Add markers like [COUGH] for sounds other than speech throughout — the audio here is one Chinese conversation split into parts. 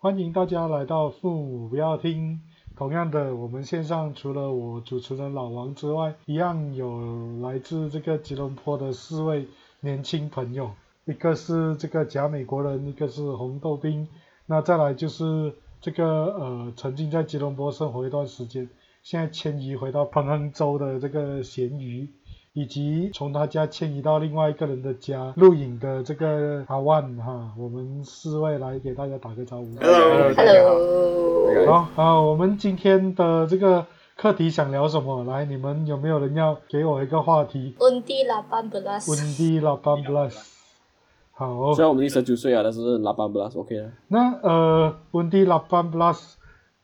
欢迎大家来到父母不要听。同样的，我们线上除了我主持人老王之外，一样有来自这个吉隆坡的四位年轻朋友，一个是这个假美国人，一个是红豆冰，那再来就是这个呃曾经在吉隆坡生活一段时间，现在迁移回到彭亨州的这个咸鱼。以及从他家迁移到另外一个人的家录影的这个阿万哈，我们四位来给大家打个招呼。Hello，好，好，我们今天的这个课题想聊什么？来，你们有没有人要给我一个话题？Undi 8 belas。温蒂拉班 plus。好，虽然我们已经十九岁啊，但是拉班不拉斯 OK 的。那呃，温蒂拉班 plus，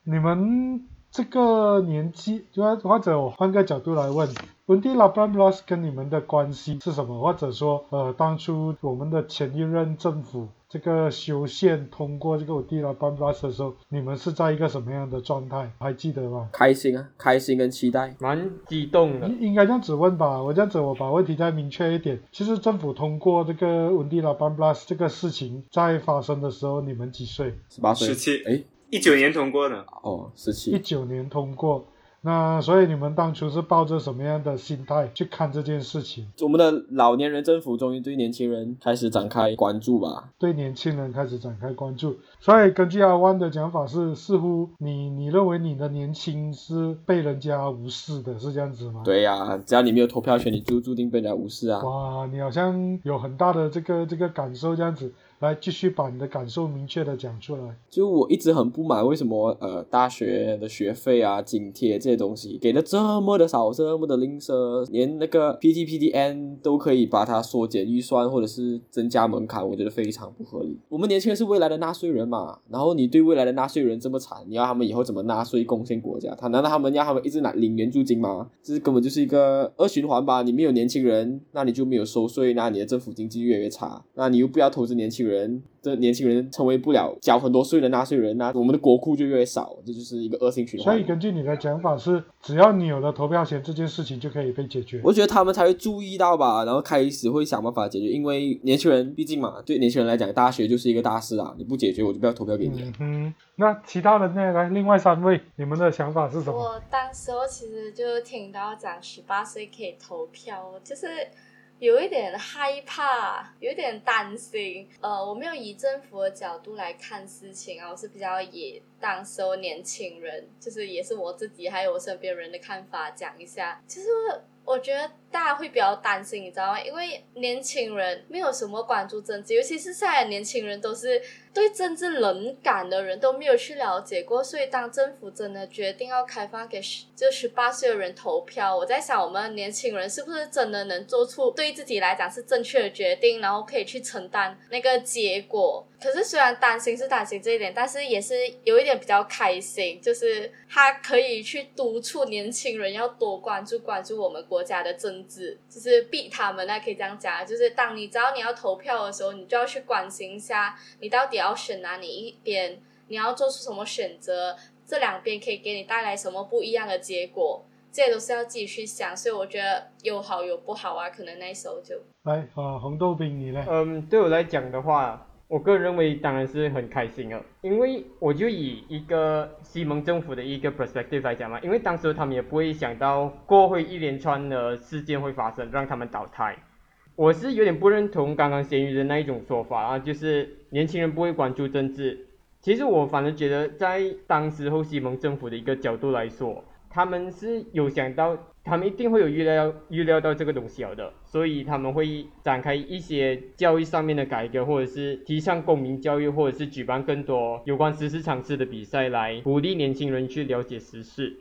你们这个年纪，就或者我换个角度来问，文迪拉班 plus 跟你们的关系是什么？或者说，呃，当初我们的前一任政府这个修宪通过这个温蒂拉班 plus 的时候，你们是在一个什么样的状态？还记得吗？开心啊，开心跟期待。蛮激动的。应应该这样子问吧，我这样子我把问题再明确一点。其实政府通过这个文迪拉班 plus 这个事情在发生的时候，你们几岁？十八岁，十七哎，一九年通过的，哦，十七一。九年通过。那所以你们当初是抱着什么样的心态去看这件事情？我们的老年人政府终于对年轻人开始展开关注吧？对年轻人开始展开关注。所以根据阿万的讲法是，似乎你你认为你的年轻是被人家无视的，是这样子吗？。对呀、只要你没有投票权，你就注定被人家无视啊。哇，你好像有很大的这个这个感受，这样子来继续把你的感受明确的讲出来。就我一直很不满，为什么呃大学的学费啊、津贴这些东西给的这么的少，这么的吝啬，连那个 PTPTN 都可以把它缩减预算或者是增加门槛，我觉得非常不合理。我们年轻人是未来的纳税人嘛，然后你对未来的纳税人这么惨，你要他们以后怎么纳税贡献国家？他难道他们要他们一直拿领援助金吗？这根本就是一个恶循环吧？你没有年轻人，那你就没有收税，那你的政府经济越来越差，那你又不要投资年轻人，这年轻人成为不了缴很多税的纳税人，那我们的国库就越来越少，这就是一个恶性循环。所以根据你的讲法是，只要你有了投票权，这件事情就可以被解决。我觉得他们才会注意到吧，然后开始会想办法解决，因为年轻人毕竟嘛，对年轻人来讲，大学就是一个大事啊，你不解决我就不要投票给你。嗯，那其他的呢？来，另外三位，你们的想法是什么？我当时候其实就听到讲十八岁可以投票，就是有一点害怕，有一点担心。呃，我没有以政府的角度来看事情啊，我是比较以当时候年轻人，就是也是我自己还有我身边人的看法讲一下。其实我觉得大家会比较担心，你知道吗？因为年轻人没有什么关注政治，尤其是现在年轻人都是对政治冷感的人，都没有去了解过。所以当政府真的决定要开放给十就十八岁的人投票，我在想，我们年轻人是不是真的能做出对自己来讲是正确的决定，然后可以去承担那个结果？可是虽然担心是担心这一点，但是也是有一点比较开心，就是他可以去督促年轻人要多关注关注我们国家的政治，就是逼他们那可以这样讲，就是当你知道你要投票的时候，你就要去关心一下你到底要选哪里一边，你要做出什么选择，这两边可以给你带来什么不一样的结果。这些都是要自己去想，所以我觉得有好有不好啊，可能那时候就来啊，红豆冰你呢？嗯，对我来讲的话，我个人认为当然是很开心了，因为我就以一个西蒙政府的一个 perspective 来讲嘛，因为当时他们也不会想到过会一连串的事件会发生，让他们倒台。我是有点不认同刚刚咸鱼的那一种说法啊，就是年轻人不会关注政治。其实我反而觉得，在当时候西蒙政府的一个角度来说，他们是有想到，他们一定会有预料预料到这个东西了的，所以他们会展开一些教育上面的改革，或者是提倡公民教育，或者是举办更多有关时事常识的比赛，来鼓励年轻人去了解时事。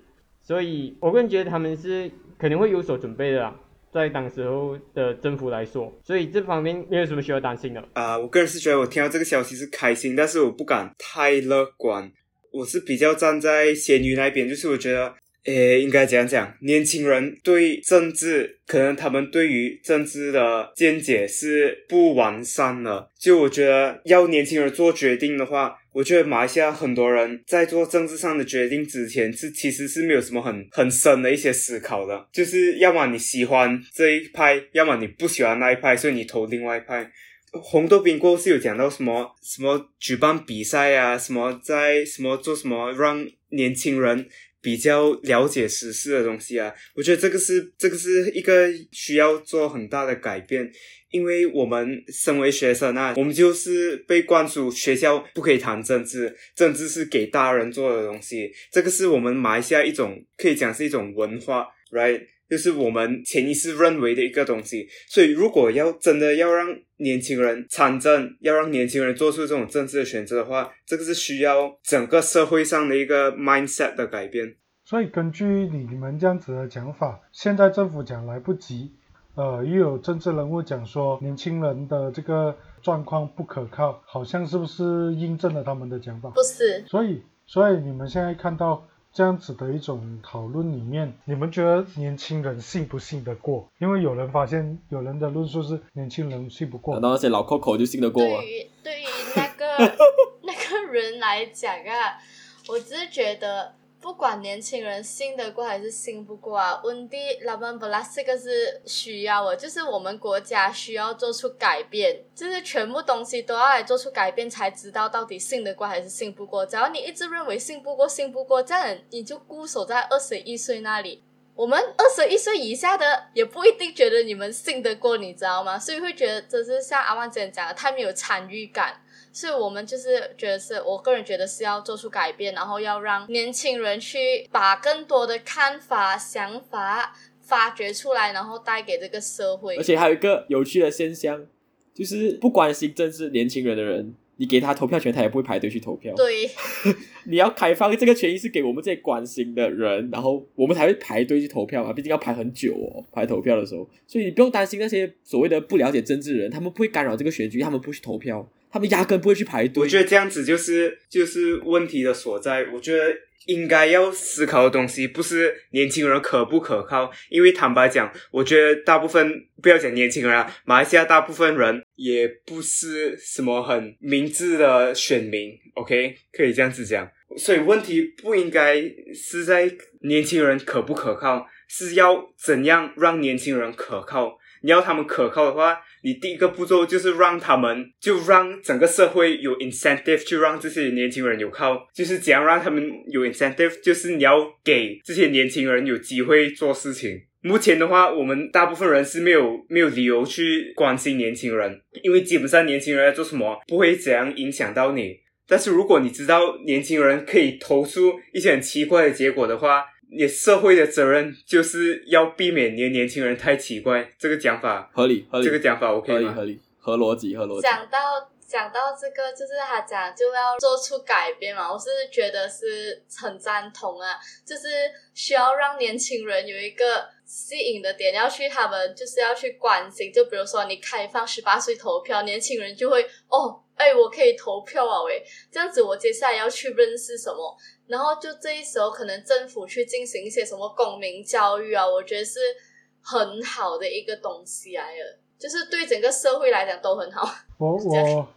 所以我个人觉得他们是肯定会有所准备的啦。在当时候的政府来说，所以这方面没有什么需要担心的。啊、我个人是觉得我听到这个消息是开心，但是我不敢太乐观。我是比较站在咸鱼那边，就是我觉得，诶，应该怎样讲？年轻人对政治，可能他们对于政治的见解是不完善的。就我觉得，要年轻人做决定的话，我觉得马来西亚很多人在做政治上的决定之前，是其实是没有什么很 [LAUGHS] 很深的一些思考的，就是要么你喜欢这一派，要么你不喜欢那一派，所以你投另外一派。红豆冰过后是有讲到什么什么举办比赛啊，什么在什么做什么让年轻人比较了解时事的东西啊。我觉得这个是这个是一个需要做很大的改变，因为我们身为学生啊，我们就是被灌输学校不可以谈政治，政治是给大人做的东西。这个是我们埋下一种可以讲是一种文化，right？就是我们潜意识认为的一个东西。所以，如果要真的要让年轻人参政，要让年轻人做出这种政治的选择的话，这个是需要整个社会上的一个 mindset 的改变。所以根据你们这样子的讲法，现在政府讲来不及，呃，又有政治人物讲说年轻人的这个状况不可靠，好像是不是印证了他们的讲法？不是，所以，所以你们现在看到这样子的一种讨论里面，你们觉得年轻人信不信得过？因为有人发现，有人的论述是年轻人信不过难。道那些老 Coco 就信得过吗？对于对于那个 [LAUGHS] 那个人来讲啊，我只是觉得，不管年轻人信得过还是信不过啊，温蒂拉曼布拉这个是需要的，就是我们国家需要做出改变，就是全部东西都要来做出改变，才知道到底信得过还是信不过。只要你一直认为信不过，信不过，这样你就固守在二十一岁那里。我们二十一岁以下的也不一定觉得你们信得过，你知道吗？所以会觉得这是像阿旺之前讲的，太没有参与感。所以我们就是觉得是我个人觉得是要做出改变，然后要让年轻人去把更多的看法、想法发掘出来，然后带给这个社会而。且还有一个有趣的现象，就是不关心政治年轻人的人，你给他投票权，他也不会排队去投票。对，[LAUGHS] 你要开放这个权益是给我们这些关心的人，然后我们才会排队去投票嘛，毕竟要排很久哦，排投票的时候，所以你不用担心那些所谓的不了解政治的人，他们不会干扰这个选举，他们不去投票，他们压根不会去排队。我觉得这样子就是就是问题的所在。我觉得应该要思考的东西不是年轻人可不可靠，因为坦白讲，我觉得大部分不要讲年轻人啊，马来西亚大部分人也不是什么很明智的选民。OK，可以这样子讲。所以问题不应该是在年轻人可不可靠，是要怎样让年轻人可靠。你要他们可靠的话，你第一个步骤就是让他们，就让整个社会有 incentive 去让这些年轻人有靠，就是怎样让他们有 incentive，就是你要给这些年轻人有机会做事情。目前的话，我们大部分人是没有没有理由去关心年轻人，因为基本上年轻人在做什么不会怎样影响到你。但是如果你知道年轻人可以投出一些很奇怪的结果的话，你社会的责任就是要避免你的年轻人太奇怪。这个讲法，合理合理，这个讲法 OK 吗？合理合理合逻辑合逻辑。讲到讲到这个，就是他讲就要做出改变嘛，我是觉得是很赞同啊，就是需要让年轻人有一个吸引的点，要去他们就是要去关心，就比如说你开放十八岁投票，年轻人就会哦，哎，我可以投票啊，喂，这样子我接下来要去认识什么，然后就这一时候可能政府去进行一些什么公民教育啊，我觉得是很好的一个东西来了，就是对整个社会来讲都很好。我我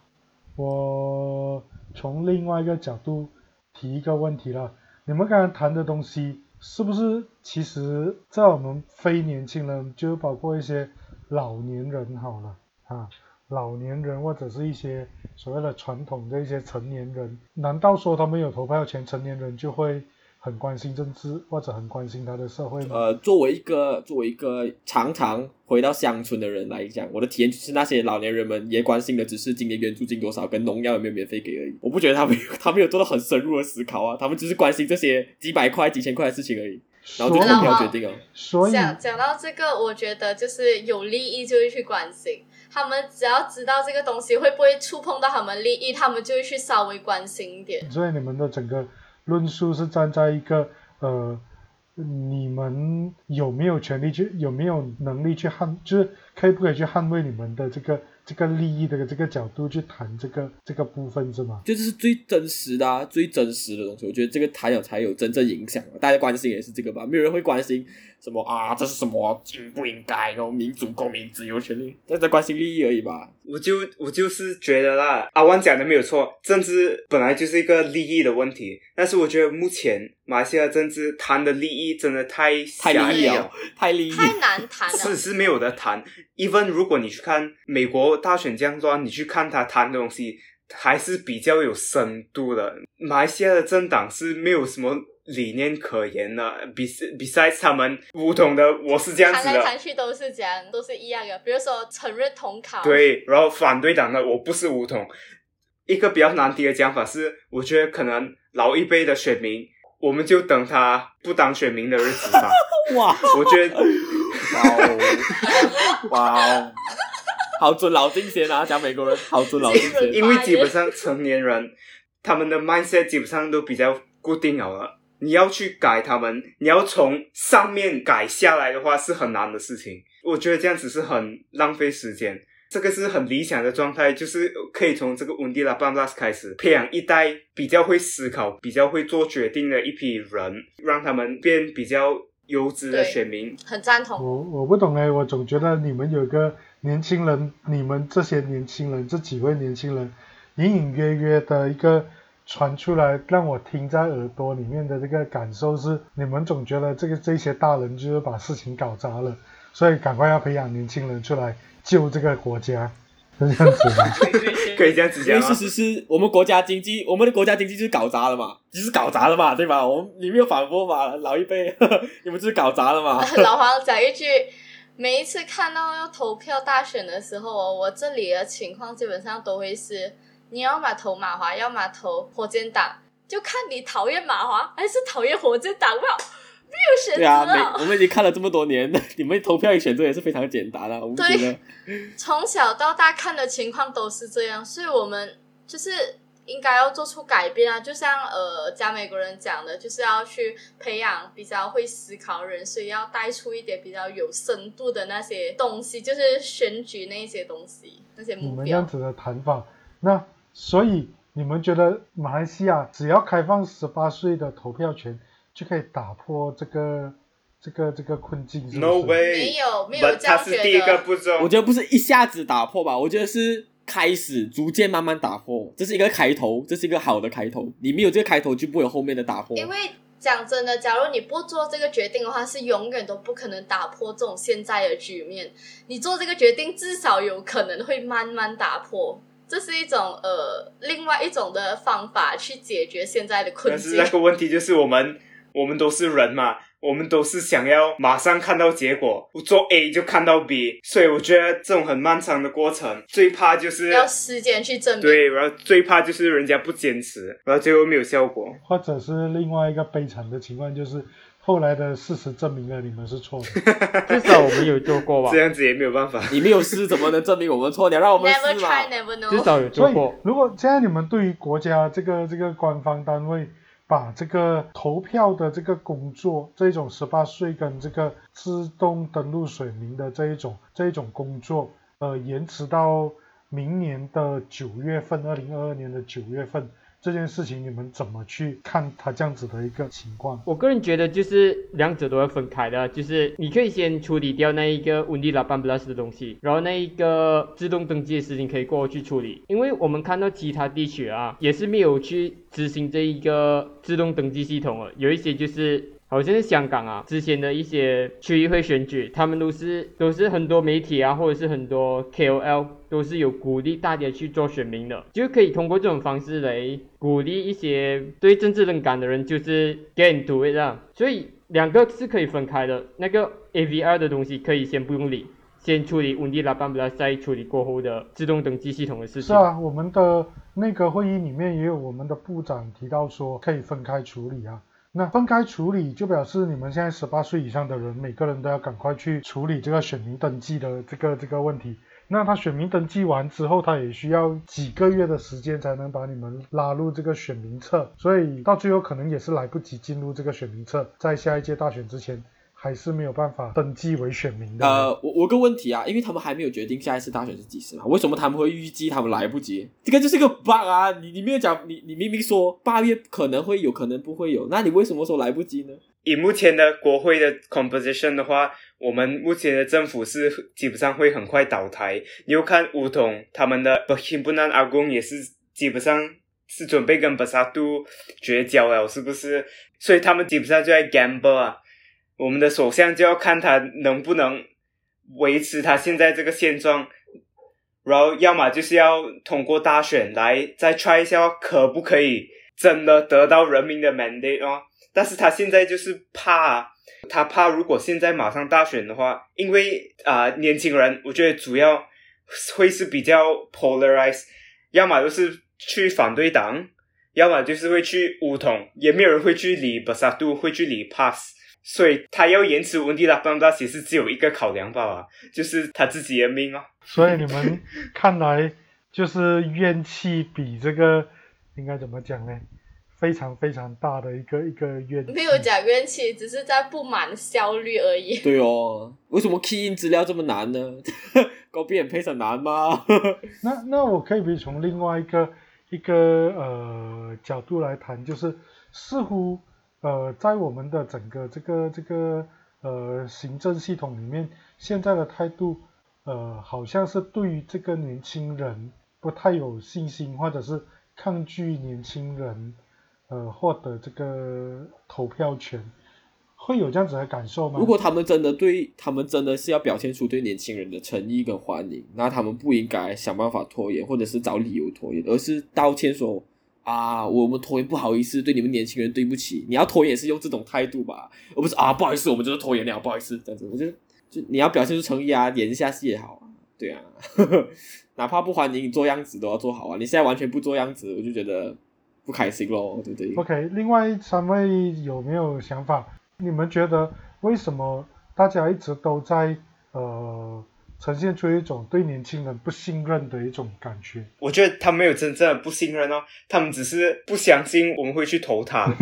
[LAUGHS] 我从另外一个角度提一个问题了，你们刚才谈的东西是不是其实在我们非年轻人，就包括一些老年人好了啊，老年人或者是一些所谓的传统的一些成年人，难道说他们有投票权，成年人就会很关心政治或者很关心他的社会吗？呃，作为一个作为一个常常回到乡村的人来讲，我的体验就是那些老年人们也关心的只是今年援助金多少跟农药有没有免费给而已。我不觉得他们有 [LAUGHS] 他们有做到很深入的思考啊，他们只是关心这些几百块、几千块的事情而已，然后就投票决定哦。所以讲讲到这个，我觉得就是有利益就会去关心，他们只要知道这个东西会不会触碰到他们利益，他们就会去稍微关心一点。所以你们的整个论述是站在一个呃，你们有没有权利去，有没有能力去捍，就是可以不可以去捍卫你们的这个这个利益的这个角度去谈这个这个部分是吗？就这是最真实的、啊、最真实的东西。我觉得这个谈了才有真正影响。大家关心也是这个吧，没有人会关心什么啊，这是什么应不应该？然后民主、公民、自由、权利，这在关心利益而已吧。我就我就是觉得啦，阿万讲的没有错，政治本来就是一个利益的问题。但是我觉得目前马来西亚政治谈的利益真的太太狭义利益了，太利益。太难谈了。是是没有得谈。even 如果你去看美国大选这样做，你去看他谈的东西，还是比较有深度的。马来西亚的政党是没有什么理念可言呢，比 besides 他们乌统的，我是这样谈来子的。谈去都是这样，都是一样的。比如说承认统考，，对，然后反对党的我不是武统。一个比较难听的讲法是，我觉得可能老一辈的选民，我们就等他不当选民的日子吧。[LAUGHS] 哇我觉得哇哦哇哦，好尊老敬贤啊！讲美国人好尊老敬贤。因为基本上成年人他们的 mindset 基本上都比较固定好了。你要去改他们，你要从上面改下来的话是很难的事情。我觉得这样子是很浪费时间。这个是很理想的状态，就是可以从这个温蒂拉班拉斯开始培养一代比较会思考、比较会做决定的一批人，让他们变比较优质的对选民。很赞同。我我不懂哎，我总觉得你们有个年轻人，你们这些年轻人，这几位年轻人，隐隐约约的一个传出来，让我听在耳朵里面的这个感受是，你们总觉得这个这些大人就是把事情搞砸了，所以赶快要培养年轻人出来救这个国家，是 [LAUGHS] 这样子吗？可以这样子讲吗因为事？实是我们国家经济，我们的国家经济就是搞砸了嘛，就是搞砸了嘛，对吧？我们你没有反驳嘛，老一辈，[LAUGHS] 你们就是搞砸了嘛。[LAUGHS] 老黄讲一句，每一次看到要投票大选的时候哦，我这里的情况基本上都会是，你要么投马华，要么投火箭党，就看你讨厌马华还是讨厌火箭党吧，没有选对啊。我们已经看了这么多年，[LAUGHS] 你们投票选择也是非常简单的、我们觉得从小到大看的情况都是这样，所以我们就是应该要做出改变啊！就像呃，加美国人讲的，就是要去培养比较会思考人，所以要带出一点比较有深度的那些东西，就是选举那些东西，那些你目标。们这样子的谈法，那所以你们觉得马来西亚只要开放十八岁的投票权，就可以打破这个这个这个困境，是是 No way，没有没有这样觉是第一个，步骤。我觉得不是一下子打破吧，我觉得是开始逐渐慢慢打破，这是一个开头，这是一个好的开头。你没有这个开头，就不会有后面的打破。因为讲真的，假如你不做这个决定的话，是永远都不可能打破这种现在的局面。你做这个决定，至少有可能会慢慢打破。这是一种呃，另外一种的方法去解决现在的困境但是那。个问题就是我们我们都是人嘛，我们都是想要马上看到结果，我做 A 就看到 B，所以我觉得这种很漫长的过程，最怕就是要时间去证明。对，然后最怕就是人家不坚持，然后最后没有效果。或者是另外一个悲惨的情况，就是后来的事实证明了你们是错的。[LAUGHS] 至少我们有做过吧这，样子也没有办法。你没有试，怎么能证明我们错？你要让我们试嘛 try, never 至。少有所以做过。，如果现在你们对于国家这个这个官方单位把这个投票的这个工作，这一种十八岁跟这个自动登录选民的这一种这一种工作，呃，延迟到明年的九月份，二零二二年的九月份，这件事情你们怎么去看它这样子的一个情况？我个人觉得就是两者都要分开的，就是你可以先处理掉那一个 w i n d y l a b a n Plus 的东西，然后那一个自动登记的事情可以过去处理，因为我们看到其他地区啊，也是没有去执行这一个自动登记系统了，有一些就是。好像是香港啊，之前的一些区议会选举，他们都是都是很多媒体啊，或者是很多 KOL 都是有鼓励大家去做选民的，就可以通过这种方式来鼓励一些对政治冷感的人，就是 get into it 啊。所以两个是可以分开的，那个 AVR 的东西可以先不用理，先处理温蒂拉班布拉，再处理过后的自动登记系统的事情。是啊，我们的那个会议里面也有我们的部长提到说可以分开处理啊。那分开处理就表示你们现在十八岁以上的人，每个人都要赶快去处理这个选民登记的这个这个问题。那他选民登记完之后，他也需要几个月的时间才能把你们拉入这个选民册，所以到最后可能也是来不及进入这个选民册，在下一届大选之前，还是没有办法登记为选民的。呃，我我有个问题啊，因为他们还没有决定下一次大选是几时嘛，为什么他们会预计他们来不及？这个就是个 bug 啊！你你没有讲，你你明明说八月可能会有，可能不会有，那你为什么说来不及呢？以目前的国会的 composition 的话，我们目前的政府是基本上会很快倒台。你又看乌统他们的 Perhimpunan Agung 也是基本上是准备跟 Bersatu 绝交了，是不是？所以他们基本上就在 gamble 啊。我们的首相就要看他能不能维持他现在这个现状，然后要么就是要通过大选来再 try 一下，可不可以真的得到人民的 mandate 哦？但是他现在就是怕，他怕如果现在马上大选的话，因为啊、年轻人，我觉得主要会是比较 polarized，要么就是去反对党，要么就是会去乌统，也没有人会去理巴萨杜会去理 Pass，所以他要延迟文帝拉邦达，其实只有一个考量罢了，就是他自己的命哦。所以你们看来就是怨气比这个应该怎么讲呢？非常非常大的一个一个怨气。没有讲怨气，只是在不满效率而已。对哦，为什么 key in 资料这么难呢？[LAUGHS] 高边配很难吗？[LAUGHS] 那那我可以比从另外一个一个呃角度来谈，就是似乎呃在我们的整个这个这个呃行政系统里面，现在的态度呃好像是对于这个年轻人不太有信心，或者是抗拒年轻人呃获得这个投票权，会有这样子的感受吗？如果他们真的对他们真的是要表现出对年轻人的诚意跟欢迎，那他们不应该想办法拖延，或者是找理由拖延，而是道歉说啊，我们拖延不好意思，对你们年轻人对不起。你要拖延是用这种态度吧，而不是啊不好意思，我们就是拖延了，不好意思这样子。我觉得就你要表现出诚意啊，演一下戏也好啊，对啊，[LAUGHS] 哪怕不欢迎你做样子都要做好啊。你现在完全不做样子，我就觉得不开心咯，对不对？OK，另外三位有没有想法？你们觉得为什么大家一直都在呃呈现出一种对年轻人不信任的一种感觉？我觉得他们没有真正的不信任哦，他们只是不相信我们会去投他。[LAUGHS] 哦，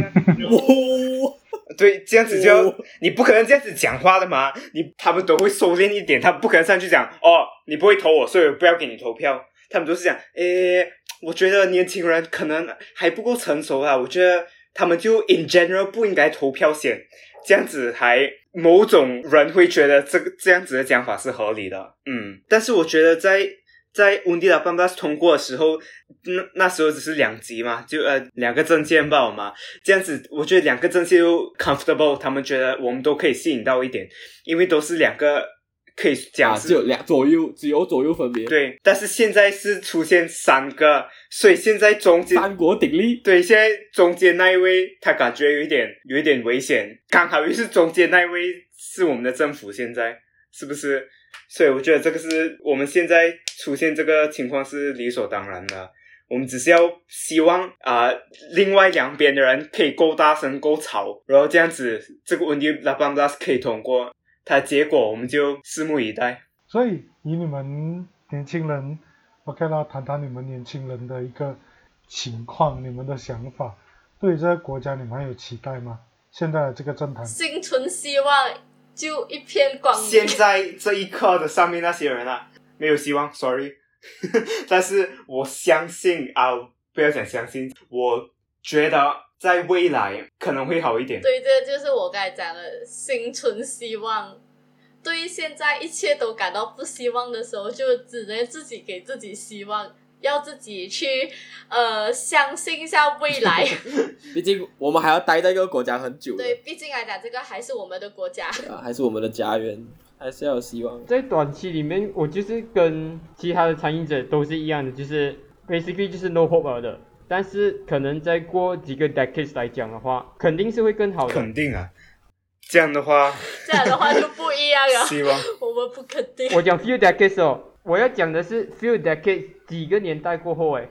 对，这样子就哦你不可能这样子讲话的嘛，你他们都会收敛一点，他们不可能上去讲哦，你不会投我，所以我不要给你投票。他们都是讲，诶，我觉得年轻人可能还不够成熟啊，我觉得他们就 in general 不应该投票先，这样子还某种人会觉得这个这样子的讲法是合理的，嗯，但是我觉得在在温蒂拉班巴斯通过的时候，那那时候只是两级嘛，就呃两个证件报嘛，这样子，我觉得两个证件都 comfortable，他们觉得我们都可以吸引到一点，因为都是两个可以讲只有两左右，只有左右分别，，对，但是现在是出现三个，所以现在中间三国鼎立。对现在中间那一位他感觉有一点有一点危险，刚好又是中间那一位是我们的政府，现在是不是？所以我觉得这个是我们现在出现这个情况是理所当然的。我们只是要希望啊、另外两边的人可以够大声、够吵，然后这样子这个问题拉邦达斯可以通过。它的结果我们就拭目以待。所以以你们年轻人，OK 啦，谈谈你们年轻人的一个情况，你们的想法，对于这个国家你们还有期待吗？现在的这个政坛，心存希望，就一片光明。现在这一刻的上面那些人啊，没有希望，sorry。[LAUGHS] 但是我相信啊，不要讲相信，我觉得在未来可能会好一点。对，这就是我刚才讲的，心存希望。对于现在一切都感到不希望的时候，就只能自己给自己希望，要自己去呃相信一下未来。[LAUGHS] 毕竟我们还要待在一个国家很久，对，毕竟来讲，这个还是我们的国家。啊，还是我们的家园，还是要有希望。在短期里面，我就是跟其他的参与者都是一样的，就是 basically 就是 no hope 了的。但是可能再过几个 decades 来讲的话，肯定是会更好的。肯定啊，这样的话，[LAUGHS] 这样的话就不一样了，希望我们不肯定。我讲 few decades 哦，我要讲的是 few decades 几个年代过后，诶，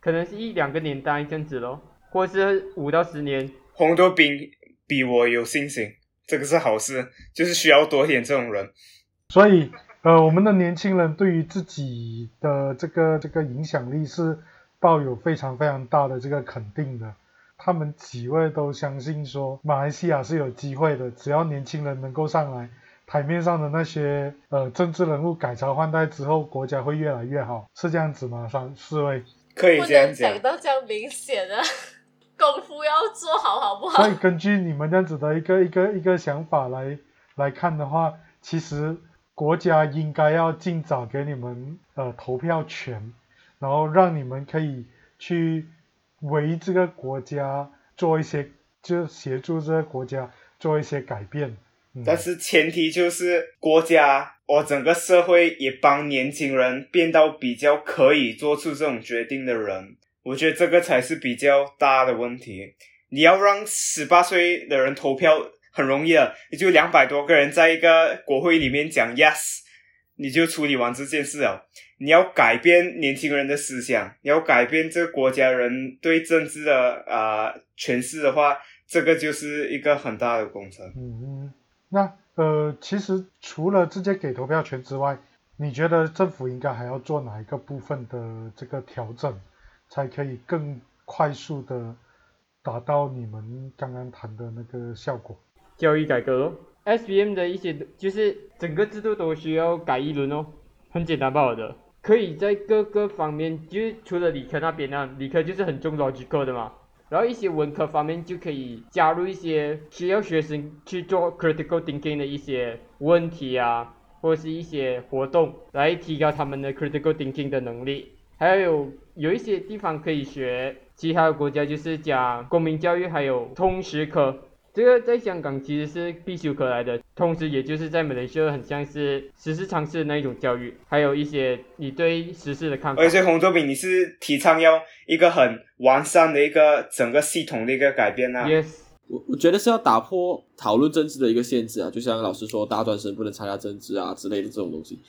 可能是一两个年代这样子咯，或是五到十年。红豆饼比我有信心，这个是好事，就是需要多一点这种人。所以呃，我们的年轻人对于自己的这个这个影响力是抱有非常非常大的这个肯定的。他们几位都相信说，马来西亚是有机会的，只要年轻人能够上来，台面上的那些呃政治人物改朝换代之后，国家会越来越好，是这样子吗？三四位，可以不能这样讲讲，到这样明显啊，功夫要做好好不好所？以根据你们这样子的一个一个一个想法来来看的话，其实国家应该要尽早给你们呃投票权，然后让你们可以去为这个国家做一些，就协助这个国家做一些改变。但是前提就是国家或整个社会也帮年轻人变到比较可以做出这种决定的人，我觉得这个才是比较大的问题。你要让十八岁的人投票很容易的，你就两百多个人在一个国会里面讲 yes，你就处理完这件事了。你要改变年轻人的思想，你要改变这个国家人对政治的啊、呃诠释的话，这个就是一个很大的工程。嗯嗯，那呃，其实除了直接给投票权之外，你觉得政府应该还要做哪一个部分的这个调整，才可以更快速的达到你们刚刚谈的那个效果？教育改革，SBM 的一些就是整个制度都需要改一轮哦，很简单罢了的。可以在各个方面，就是除了理科那边呢，理科就是很重逻辑课的嘛，然后一些文科方面就可以加入一些需要学生去做 critical thinking 的一些问题啊，或者是一些活动，来提高他们的 critical thinking 的能力。还有有一些地方可以学其他的国家，就是讲公民教育，还有通识科。这个在香港其实是必修课来的，同时也就是在马来西亚很像是时事常识的那一种教育，还有一些你对时事的看法而。且洪作品，你是提倡要一个很完善的一个整个系统的一个改变啊。Yes，我我觉得是要打破讨论政治的一个限制啊，就像老师说，大专生不能参加政治啊之类的这种东西，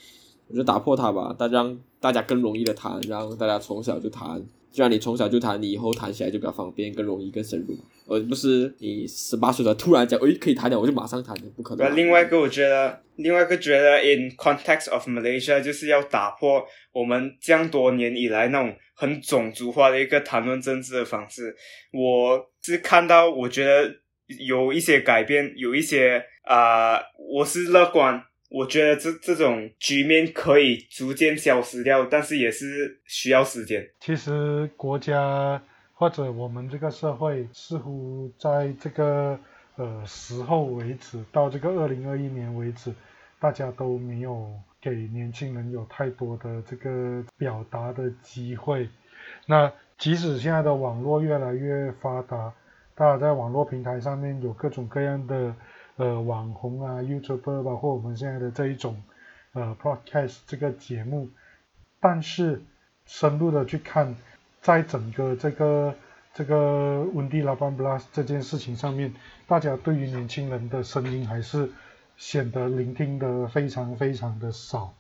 我觉得打破它吧，大家让大家更容易的谈，然后大家从小就谈，既然你从小就谈，你以后谈起来就比较方便，更容易、更深入，而不是你十八岁的突然讲，诶，可以谈了，我就马上谈，不可能啊。那另外一个，我觉得，另外一个觉得，in context of Malaysia，就是要打破我们这样多年以来那种很种族化的一个谈论政治的方式。我是看到，我觉得有一些改变，有一些啊、呃我是乐观。我觉得这这种局面可以逐渐消失掉，但是也是需要时间。其实国家或者我们这个社会似乎在这个呃时候为止，到这个二零二一年为止，大家都没有给年轻人有太多的这个表达的机会。那即使现在的网络越来越发达，大家在网络平台上面有各种各样的呃网红啊、YouTuber，包括我们现在的这一种呃 Podcast 这个节目，但是深入的去看，在整个这个这个温蒂拉班布拉斯这件事情上面，大家对于年轻人的声音还是显得聆听的非常非常的少。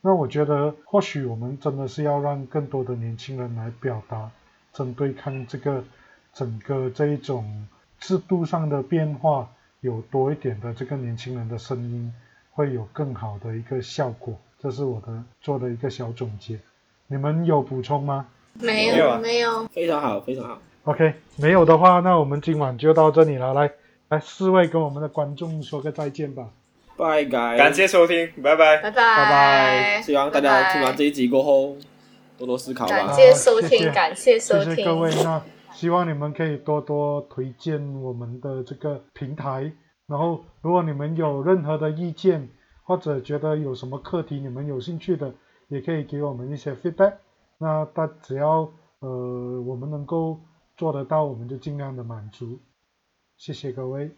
那我觉得，或许我们真的是要让更多的年轻人来表达，针对看这个整个这一种制度上的变化，有多一点的这个年轻人的声音，会有更好的一个效果。这是我的做的一个小总结。你们有补充吗没没有没有，非常好，非常好。？OK，没有的话，那我们今晚就到这里了。来，来，四位跟我们的观众说个再见吧。拜拜，感谢收听，拜拜。拜拜拜拜希望大家听完这一集过后多多思考吧。感谢收听，感谢收听，谢谢各位。那希望你们可以多多推荐我们的这个平台。然后，如果你们有任何的意见，或者觉得有什么课题你们有兴趣的，也可以给我们一些 feedback。那大只要呃我们能够做得到，我们就尽量的满足。谢谢各位。